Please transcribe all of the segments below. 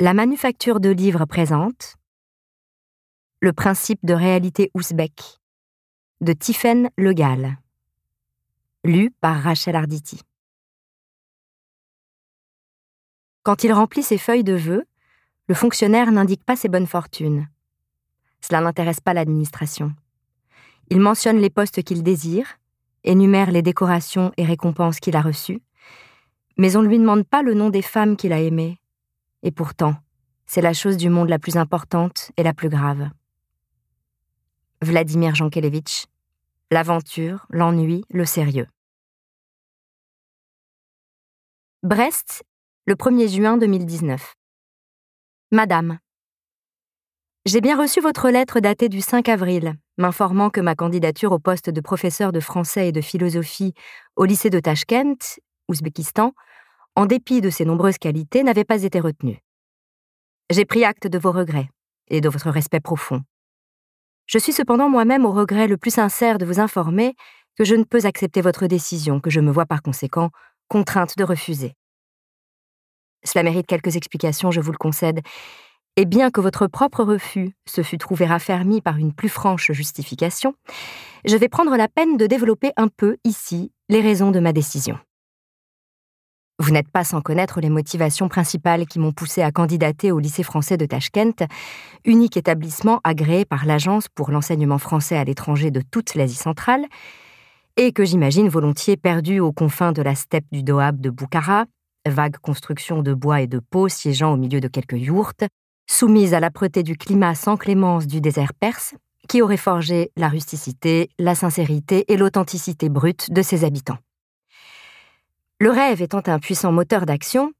La manufacture de livres présente Le principe de réalité ouzbek de Tiffaine Legal. Lu par Rachel Arditi. Quand il remplit ses feuilles de vœux, le fonctionnaire n'indique pas ses bonnes fortunes. Cela n'intéresse pas l'administration. Il mentionne les postes qu'il désire, énumère les décorations et récompenses qu'il a reçues, mais on ne lui demande pas le nom des femmes qu'il a aimées. Et pourtant, c'est la chose du monde la plus importante et la plus grave. Vladimir Jankelevitch, L'aventure, l'ennui, le sérieux. Brest, le 1er juin 2019. Madame, j'ai bien reçu votre lettre datée du 5 avril, m'informant que ma candidature au poste de professeur de français et de philosophie au lycée de Tachkent, Ouzbékistan, en dépit de ses nombreuses qualités, n'avait pas été retenue. J'ai pris acte de vos regrets et de votre respect profond. Je suis cependant moi-même au regret le plus sincère de vous informer que je ne peux accepter votre décision, que je me vois par conséquent contrainte de refuser. Cela mérite quelques explications, je vous le concède, et bien que votre propre refus se fût trouvé raffermi par une plus franche justification, je vais prendre la peine de développer un peu ici les raisons de ma décision. Vous n'êtes pas sans connaître les motivations principales qui m'ont poussé à candidater au lycée français de Tashkent, unique établissement agréé par l'Agence pour l'enseignement français à l'étranger de toute l'Asie centrale, et que j'imagine volontiers perdu aux confins de la steppe du Doab de Boukhara, vague construction de bois et de peau siégeant au milieu de quelques yourtes, soumise à l'âpreté du climat sans clémence du désert perse, qui aurait forgé la rusticité, la sincérité et l'authenticité brute de ses habitants. Le rêve étant un puissant moteur d'action,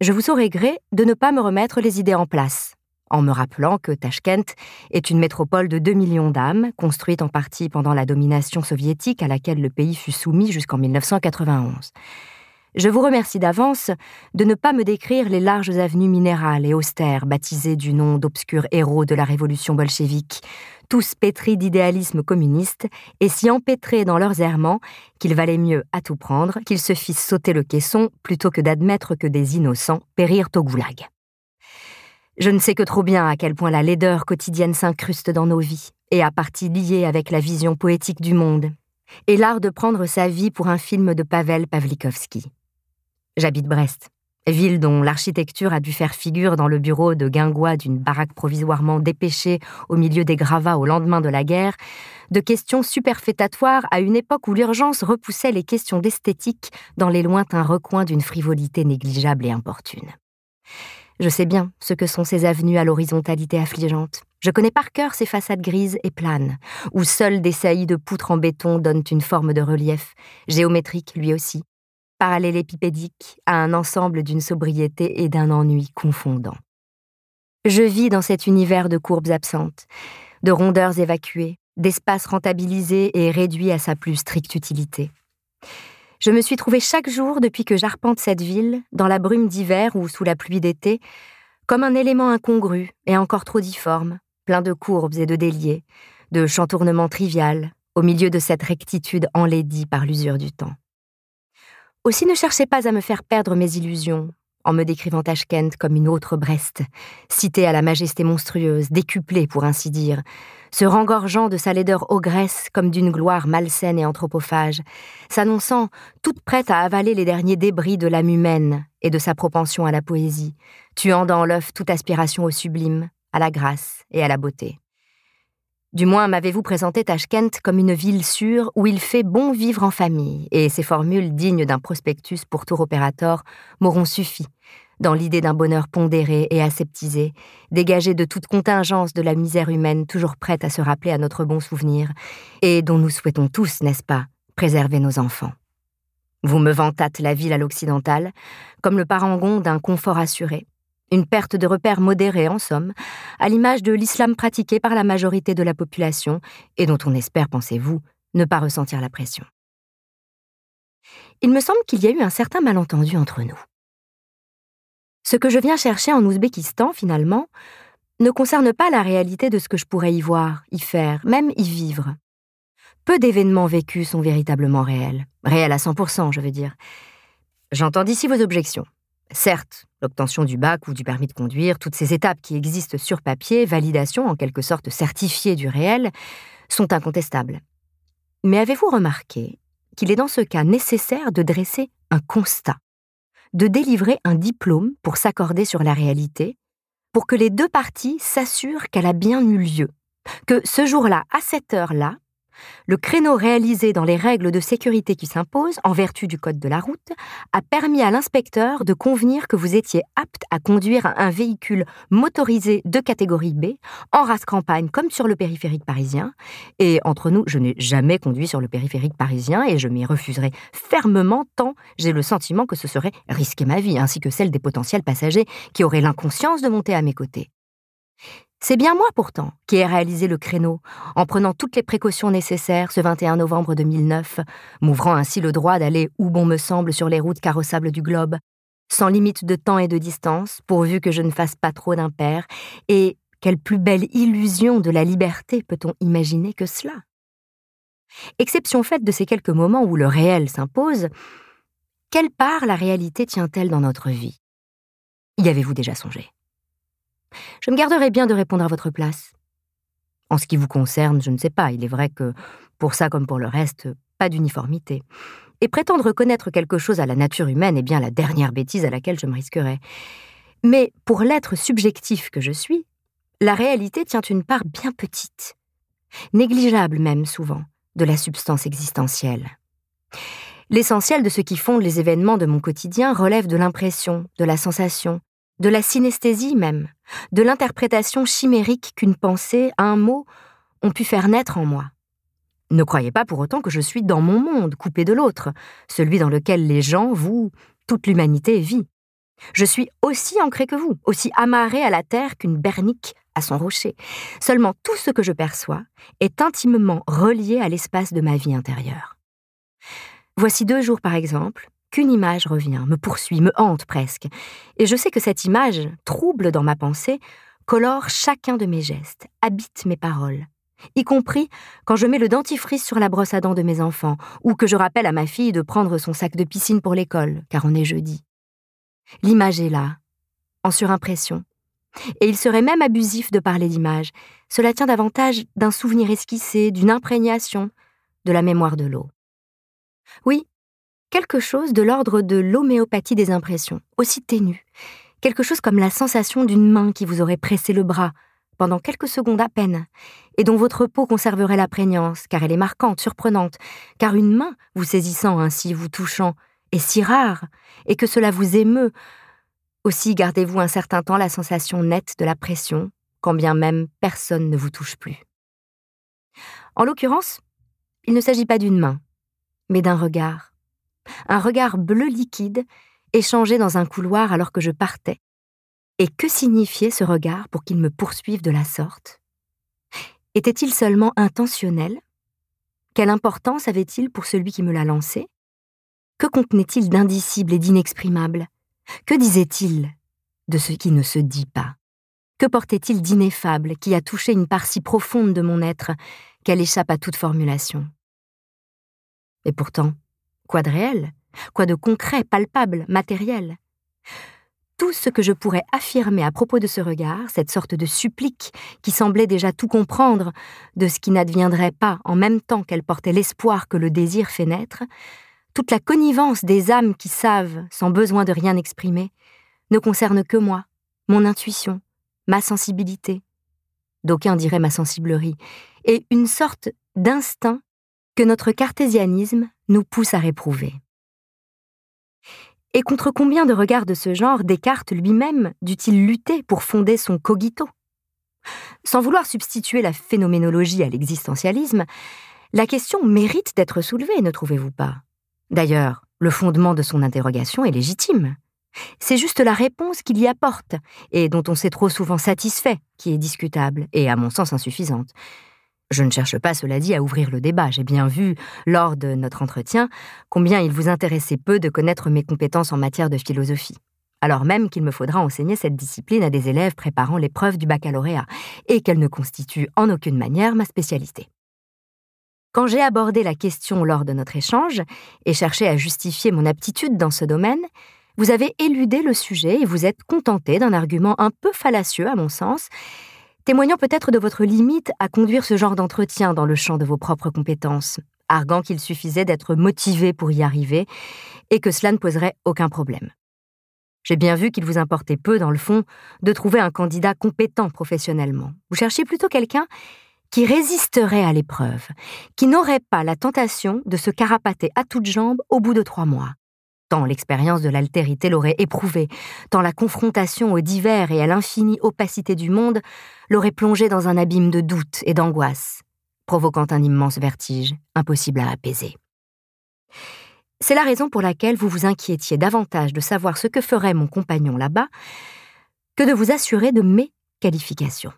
je vous saurai gré de ne pas me remettre les idées en place, en me rappelant que Tashkent est une métropole de 2 millions d'âmes, construite en partie pendant la domination soviétique à laquelle le pays fut soumis jusqu'en 1991. Je vous remercie d'avance de ne pas me décrire les larges avenues minérales et austères baptisées du nom d'obscurs héros de la révolution bolchevique, tous pétris d'idéalisme communiste et si empêtrés dans leurs errements qu'il valait mieux à tout prendre qu'ils se fissent sauter le caisson plutôt que d'admettre que des innocents périrent au goulag. Je ne sais que trop bien à quel point la laideur quotidienne s'incruste dans nos vies et à partie liée avec la vision poétique du monde, et l'art de prendre sa vie pour un film de Pavel Pavlikovski. J'habite Brest, ville dont l'architecture a dû faire figure dans le bureau de guingois d'une baraque provisoirement dépêchée au milieu des gravats au lendemain de la guerre, de questions superfétatoires à une époque où l'urgence repoussait les questions d'esthétique dans les lointains recoins d'une frivolité négligeable et importune. Je sais bien ce que sont ces avenues à l'horizontalité affligeante. Je connais par cœur ces façades grises et planes, où seuls des saillies de poutres en béton donnent une forme de relief, géométrique lui aussi, parallélépipédique à un ensemble d'une sobriété et d'un ennui confondant. Je vis dans cet univers de courbes absentes, de rondeurs évacuées, d'espaces rentabilisés et réduits à sa plus stricte utilité. Je me suis trouvé chaque jour depuis que j'arpente cette ville, dans la brume d'hiver ou sous la pluie d'été, comme un élément incongru et encore trop difforme, plein de courbes et de déliés, de chantournements trivial, au milieu de cette rectitude enlaidie par l'usure du temps. Aussi ne cherchez pas à me faire perdre mes illusions, en me décrivant Tashkent comme une autre Brest, cité à la majesté monstrueuse, décuplée pour ainsi dire, se rengorgeant de sa laideur ogresse comme d'une gloire malsaine et anthropophage, s'annonçant toute prête à avaler les derniers débris de l'âme humaine et de sa propension à la poésie, tuant dans l'œuf toute aspiration au sublime, à la grâce et à la beauté. Du moins m'avez-vous présenté Tashkent comme une ville sûre où il fait bon vivre en famille, et ces formules dignes d'un prospectus pour tour opérateur m'auront suffi, dans l'idée d'un bonheur pondéré et aseptisé, dégagé de toute contingence de la misère humaine toujours prête à se rappeler à notre bon souvenir, et dont nous souhaitons tous, n'est-ce pas, préserver nos enfants. Vous me vantâtes la ville à l'occidental, comme le parangon d'un confort assuré, une perte de repères modérée, en somme, à l'image de l'islam pratiqué par la majorité de la population et dont on espère, pensez-vous, ne pas ressentir la pression. Il me semble qu'il y a eu un certain malentendu entre nous. Ce que je viens chercher en Ouzbékistan, finalement, ne concerne pas la réalité de ce que je pourrais y voir, y faire, même y vivre. Peu d'événements vécus sont véritablement réels, réels à 100%, je veux dire. J'entends d'ici vos objections. Certes, l'obtention du bac ou du permis de conduire, toutes ces étapes qui existent sur papier, validation en quelque sorte certifiée du réel, sont incontestables. Mais avez-vous remarqué qu'il est dans ce cas nécessaire de dresser un constat, de délivrer un diplôme pour s'accorder sur la réalité, pour que les deux parties s'assurent qu'elle a bien eu lieu, que ce jour-là, à cette heure-là, le créneau réalisé dans les règles de sécurité qui s'imposent, en vertu du code de la route, a permis à l'inspecteur de convenir que vous étiez apte à conduire un véhicule motorisé de catégorie B, en race campagne comme sur le périphérique parisien. Et entre nous, je n'ai jamais conduit sur le périphérique parisien et je m'y refuserai fermement tant j'ai le sentiment que ce serait risquer ma vie, ainsi que celle des potentiels passagers qui auraient l'inconscience de monter à mes côtés. C'est bien moi pourtant qui ai réalisé le créneau, en prenant toutes les précautions nécessaires ce 21 novembre 2009, m'ouvrant ainsi le droit d'aller où bon me semble sur les routes carrossables du globe, sans limite de temps et de distance, pourvu que je ne fasse pas trop d'impair, et quelle plus belle illusion de la liberté peut-on imaginer que cela? Exception faite de ces quelques moments où le réel s'impose, quelle part la réalité tient-elle dans notre vie? Y avez-vous déjà songé? Je me garderai bien de répondre à votre place. En ce qui vous concerne, je ne sais pas, il est vrai que, pour ça comme pour le reste, pas d'uniformité. Et prétendre connaître quelque chose à la nature humaine est bien la dernière bêtise à laquelle je me risquerais. Mais pour l'être subjectif que je suis, la réalité tient une part bien petite, négligeable même souvent, de la substance existentielle. L'essentiel de ce qui fonde les événements de mon quotidien relève de l'impression, de la sensation, de la synesthésie même, de l'interprétation chimérique qu'une pensée, un mot, ont pu faire naître en moi. Ne croyez pas pour autant que je suis dans mon monde, coupé de l'autre, celui dans lequel les gens, vous, toute l'humanité vit. Je suis aussi ancré que vous, aussi amarré à la terre qu'une bernique à son rocher. Seulement tout ce que je perçois est intimement relié à l'espace de ma vie intérieure. Voici deux jours, par exemple, qu'une image revient, me poursuit, me hante presque, et je sais que cette image, trouble dans ma pensée, colore chacun de mes gestes, habite mes paroles, y compris quand je mets le dentifrice sur la brosse à dents de mes enfants, ou que je rappelle à ma fille de prendre son sac de piscine pour l'école, car on est jeudi. L'image est là, en surimpression, et il serait même abusif de parler d'image. Cela tient davantage d'un souvenir esquissé, d'une imprégnation, de la mémoire de l'eau. Oui, quelque chose de l'ordre de l'homéopathie des impressions, aussi ténue, quelque chose comme la sensation d'une main qui vous aurait pressé le bras pendant quelques secondes à peine, et dont votre peau conserverait la prégnance, car elle est marquante, surprenante, car une main, vous saisissant ainsi, vous touchant, est si rare, et que cela vous émeut. Aussi gardez-vous un certain temps la sensation nette de la pression, quand bien même personne ne vous touche plus. En l'occurrence, il ne s'agit pas d'une main, mais d'un regard, un regard bleu liquide échangé dans un couloir alors que je partais. Et que signifiait ce regard pour qu'il me poursuive de la sorte? Était-il seulement intentionnel? Quelle importance avait-il pour celui qui me l'a lancé? Que contenait-il d'indicible et d'inexprimable? Que disait-il de ce qui ne se dit pas? Que portait-il d'ineffable qui a touché une part si profonde de mon être qu'elle échappe à toute formulation? Et pourtant, Quoi de réel? Quoi de concret, palpable, matériel? Tout ce que je pourrais affirmer à propos de ce regard, cette sorte de supplique qui semblait déjà tout comprendre de ce qui n'adviendrait pas en même temps qu'elle portait l'espoir que le désir fait naître, toute la connivence des âmes qui savent, sans besoin de rien exprimer, ne concerne que moi, mon intuition, ma sensibilité, d'aucuns diraient ma sensiblerie, et une sorte d'instinct que notre cartésianisme nous pousse à réprouver. Et contre combien de regards de ce genre Descartes lui-même dut-il lutter pour fonder son cogito? Sans vouloir substituer la phénoménologie à l'existentialisme, la question mérite d'être soulevée, ne trouvez-vous pas? D'ailleurs, le fondement de son interrogation est légitime. C'est juste la réponse qu'il y apporte, et dont on s'est trop souvent satisfait, qui est discutable, et à mon sens insuffisante. Je ne cherche pas, cela dit, à ouvrir le débat. J'ai bien vu, lors de notre entretien, combien il vous intéressait peu de connaître mes compétences en matière de philosophie. Alors même qu'il me faudra enseigner cette discipline à des élèves préparant l'épreuve du baccalauréat, et qu'elle ne constitue en aucune manière ma spécialité. Quand j'ai abordé la question lors de notre échange, et cherché à justifier mon aptitude dans ce domaine, Vous avez éludé le sujet et vous êtes contenté d'un argument un peu fallacieux, à mon sens, témoignant peut-être de votre limite à conduire ce genre d'entretien dans le champ de vos propres compétences, arguant qu'il suffisait d'être motivé pour y arriver et que cela ne poserait aucun problème. J'ai bien vu qu'il vous importait peu, dans le fond, de trouver un candidat compétent professionnellement. Vous cherchiez plutôt quelqu'un qui résisterait à l'épreuve, qui n'aurait pas la tentation de se carapater à toutes jambes au bout de trois mois. Tant l'expérience de l'altérité l'aurait éprouvé, tant la confrontation aux divers et à l'infinie opacité du monde l'aurait plongé dans un abîme de doute et d'angoisse, provoquant un immense vertige, impossible à apaiser. C'est la raison pour laquelle vous vous inquiétiez davantage de savoir ce que ferait mon compagnon là-bas que de vous assurer de mes qualifications.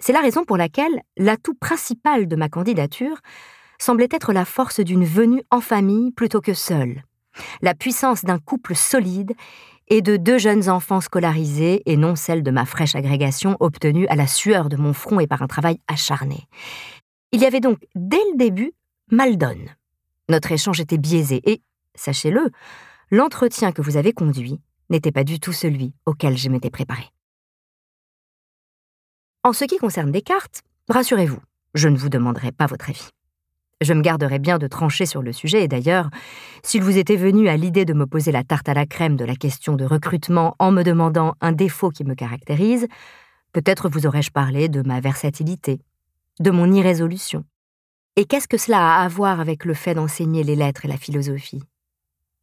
C'est la raison pour laquelle l'atout principal de ma candidature semblait être la force d'une venue en famille plutôt que seule, la puissance d'un couple solide et de deux jeunes enfants scolarisés et non celle de ma fraîche agrégation obtenue à la sueur de mon front et par un travail acharné. Il y avait donc, dès le début, mal donne. Notre échange était biaisé et, sachez-le, l'entretien que vous avez conduit n'était pas du tout celui auquel je m'étais préparé. En ce qui concerne Descartes, rassurez-vous, je ne vous demanderai pas votre avis. Je me garderai bien de trancher sur le sujet, et d'ailleurs, s'il vous était venu à l'idée de me poser la tarte à la crème de la question de recrutement en me demandant un défaut qui me caractérise, peut-être vous aurais-je parlé de ma versatilité, de mon irrésolution, et qu'est-ce que cela a à voir avec le fait d'enseigner les lettres et la philosophie?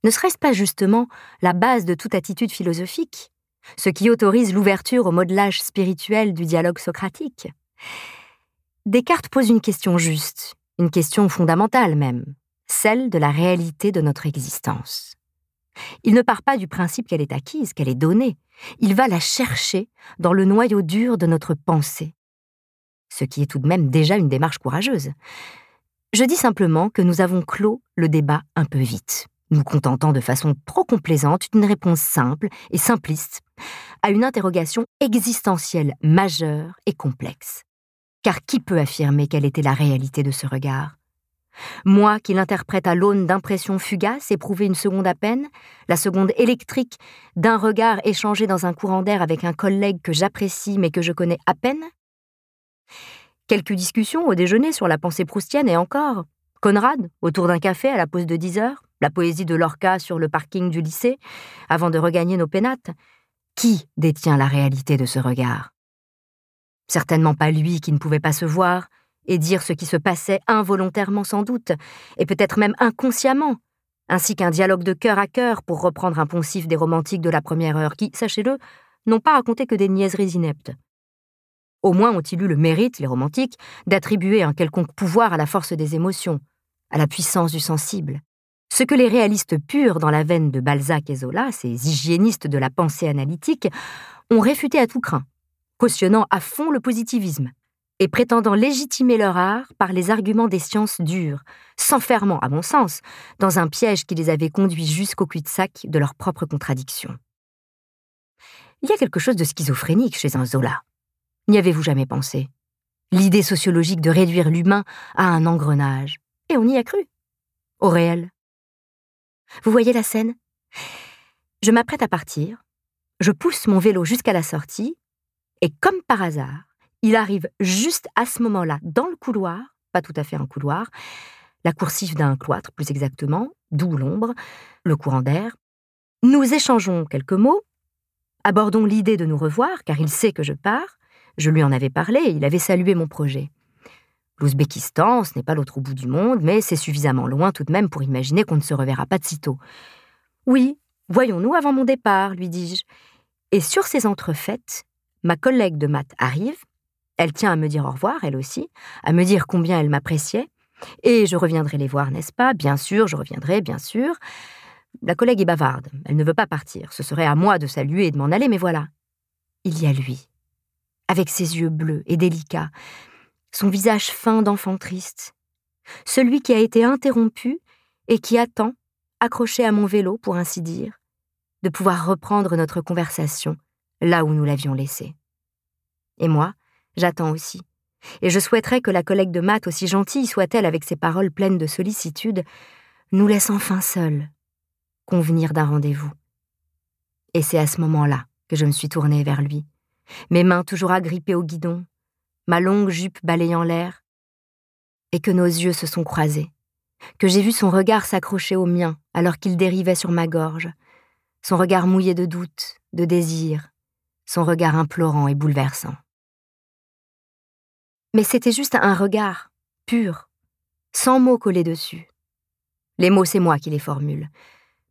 Ne serait-ce pas justement la base de toute attitude philosophique, ce qui autorise l'ouverture au modelage spirituel du dialogue socratique? Descartes pose une question juste, une question fondamentale même, celle de la réalité de notre existence. Il ne part pas du principe qu'elle est acquise, qu'elle est donnée, il va la chercher dans le noyau dur de notre pensée, ce qui est tout de même déjà une démarche courageuse. Je dis simplement que nous avons clos le débat un peu vite, nous contentant de façon trop complaisante d'une réponse simple et simpliste à une interrogation existentielle majeure et complexe. Car qui peut affirmer quelle était la réalité de ce regard? Moi qui l'interprète à l'aune d'impressions fugaces éprouvées une seconde à peine, la seconde électrique d'un regard échangé dans un courant d'air avec un collègue que j'apprécie mais que je connais à peine? Quelques discussions au déjeuner sur la pensée proustienne et encore. Conrad, autour d'un café à la pause de 10 heures, la poésie de Lorca sur le parking du lycée, avant de regagner nos pénates. Qui détient la réalité de ce regard? Certainement pas lui qui ne pouvait pas se voir et dire ce qui se passait involontairement sans doute, et peut-être même inconsciemment, ainsi qu'un dialogue de cœur à cœur pour reprendre un poncif des romantiques de la première heure qui, sachez-le, n'ont pas raconté que des niaiseries ineptes. Au moins ont-ils eu le mérite, les romantiques, d'attribuer un quelconque pouvoir à la force des émotions, à la puissance du sensible. Ce que les réalistes purs dans la veine de Balzac et Zola, ces hygiénistes de la pensée analytique, ont réfuté à tout craint, cautionnant à fond le positivisme et prétendant légitimer leur art par les arguments des sciences dures, s'enfermant, à mon sens, dans un piège qui les avait conduits jusqu'au cul-de-sac de leurs propres contradictions. Il y a quelque chose de schizophrénique chez un Zola. N'y avez-vous jamais pensé? L'idée sociologique de réduire l'humain à un engrenage. Et on y a cru. Au réel. Vous voyez la scène? Je m'apprête à partir, je pousse mon vélo jusqu'à la sortie, et comme par hasard, il arrive juste à ce moment-là, dans le couloir, pas tout à fait un couloir, la coursive d'un cloître plus exactement, d'où l'ombre, le courant d'air. Nous échangeons quelques mots, abordons l'idée de nous revoir, car il sait que je pars, je lui en avais parlé, il avait salué mon projet. L'Ouzbékistan, ce n'est pas l'autre bout du monde, mais c'est suffisamment loin tout de même pour imaginer qu'on ne se reverra pas de sitôt. Oui, voyons-nous avant mon départ, lui dis-je. Et sur ces entrefaites, ma collègue de maths arrive, elle tient à me dire au revoir, elle aussi, à me dire combien elle m'appréciait, et je reviendrai les voir, n'est-ce pas? Bien sûr, je reviendrai, bien sûr. La collègue est bavarde, elle ne veut pas partir, ce serait à moi de saluer et de m'en aller, mais voilà. Il y a lui, avec ses yeux bleus et délicats, son visage fin d'enfant triste, celui qui a été interrompu et qui attend, accroché à mon vélo pour ainsi dire, de pouvoir reprendre notre conversation là où nous l'avions laissée. Et moi, j'attends aussi, et je souhaiterais que la collègue de maths, aussi gentille soit-elle avec ses paroles pleines de sollicitude, nous laisse enfin seuls, convenir d'un rendez-vous, Et c'est à ce moment-là que je me suis tournée vers lui, mes mains toujours agrippées au guidon, ma longue jupe balayant l'air, et que nos yeux se sont croisés, que j'ai vu son regard s'accrocher au mien alors qu'il dérivait sur ma gorge, son regard mouillé de doute, de désir, son regard implorant et bouleversant. Mais c'était juste un regard, pur, sans mots collés dessus. Les mots, c'est moi qui les formule,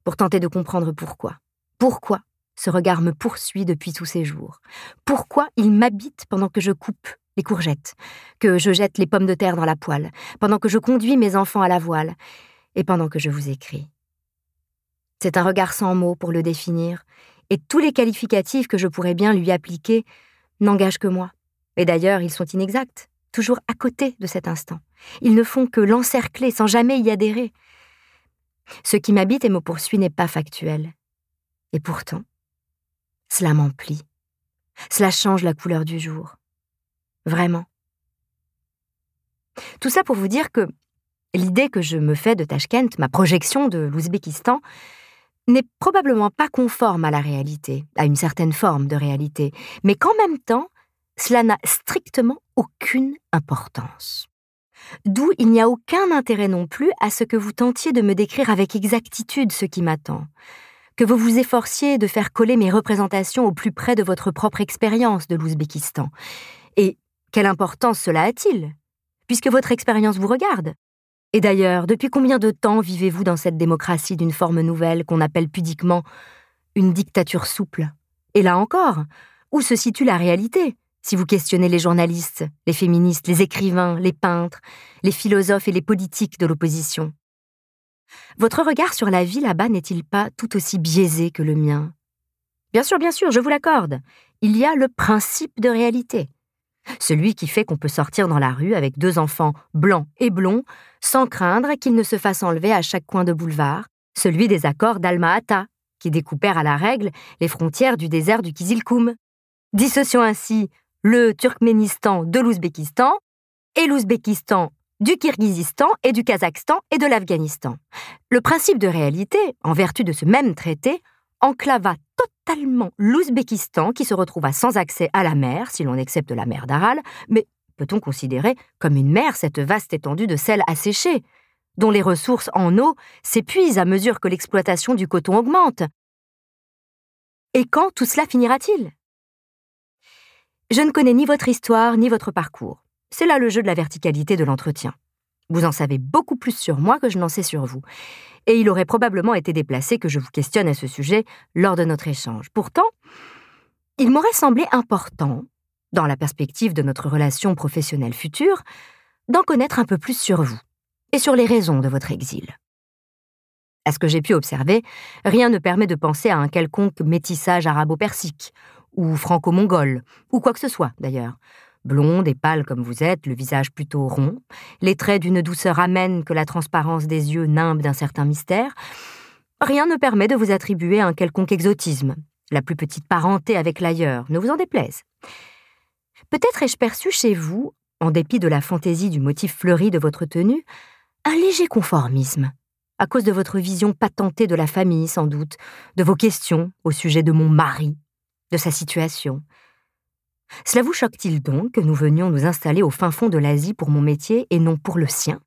pour tenter de comprendre pourquoi. Pourquoi ce regard me poursuit depuis tous ces jours? Pourquoi il m'habite pendant que je coupe les courgettes, que je jette les pommes de terre dans la poêle, pendant que je conduis mes enfants à la voile, et pendant que je vous écris? C'est un regard sans mots pour le définir, et tous les qualificatifs que je pourrais bien lui appliquer n'engagent que moi. Et d'ailleurs, ils sont inexacts, toujours à côté de cet instant. Ils ne font que l'encercler sans jamais y adhérer. Ce qui m'habite et me poursuit n'est pas factuel. Et pourtant, cela m'emplit. Cela change la couleur du jour. Vraiment. Tout ça pour vous dire que l'idée que je me fais de Tashkent, ma projection de l'Ouzbékistan, n'est probablement pas conforme à la réalité, à une certaine forme de réalité, mais qu'en même temps, cela n'a strictement aucune importance. D'où il n'y a aucun intérêt non plus à ce que vous tentiez de me décrire avec exactitude ce qui m'attend, que vous vous efforciez de faire coller mes représentations au plus près de votre propre expérience de l'Ouzbékistan. Et quelle importance cela a-t-il? Puisque votre expérience vous regarde. Et d'ailleurs, depuis combien de temps vivez-vous dans cette démocratie d'une forme nouvelle qu'on appelle pudiquement une dictature souple? Et là encore, où se situe la réalité? Si vous questionnez les journalistes, les féministes, les écrivains, les peintres, les philosophes et les politiques de l'opposition. Votre regard sur la vie là-bas n'est-il pas tout aussi biaisé que le mien? Bien sûr, bien sûr, je vous l'accorde. Il y a le principe de réalité. Celui qui fait qu'on peut sortir dans la rue avec deux enfants blancs et blonds sans craindre qu'ils ne se fassent enlever à chaque coin de boulevard, celui des accords d'Alma-Ata, qui découpèrent à la règle les frontières du désert du Kizilkoum. Dissociant ainsi le Turkménistan de l'Ouzbékistan et l'Ouzbékistan du Kirghizistan et du Kazakhstan et de l'Afghanistan. Le principe de réalité, en vertu de ce même traité, enclava totalement l'Ouzbékistan qui se retrouva sans accès à la mer, si l'on accepte la mer d'Aral, mais peut-on considérer comme une mer cette vaste étendue de sel asséché, dont les ressources en eau s'épuisent à mesure que l'exploitation du coton augmente? Et quand tout cela finira-t-il? Je ne connais ni votre histoire ni votre parcours. C'est là le jeu de la verticalité de l'entretien. Vous en savez beaucoup plus sur moi que je n'en sais sur vous. Et il aurait probablement été déplacé que je vous questionne à ce sujet lors de notre échange. Pourtant, il m'aurait semblé important, dans la perspective de notre relation professionnelle future, d'en connaître un peu plus sur vous et sur les raisons de votre exil. À ce que j'ai pu observer, rien ne permet de penser à un quelconque métissage arabo-persique ou franco-mongole, ou quoi que ce soit d'ailleurs. Blonde et pâle comme vous êtes, le visage plutôt rond, les traits d'une douceur amène que la transparence des yeux nimbe d'un certain mystère, rien ne permet de vous attribuer un quelconque exotisme, la plus petite parenté avec l'ailleurs, ne vous en déplaise. Peut-être ai-je perçu chez vous, en dépit de la fantaisie du motif fleuri de votre tenue, un léger conformisme, à cause de votre vision patentée de la famille sans doute, de vos questions au sujet de mon mari, de sa situation. Cela vous choque-t-il donc que nous venions nous installer au fin fond de l'Asie pour mon métier et non pour le sien?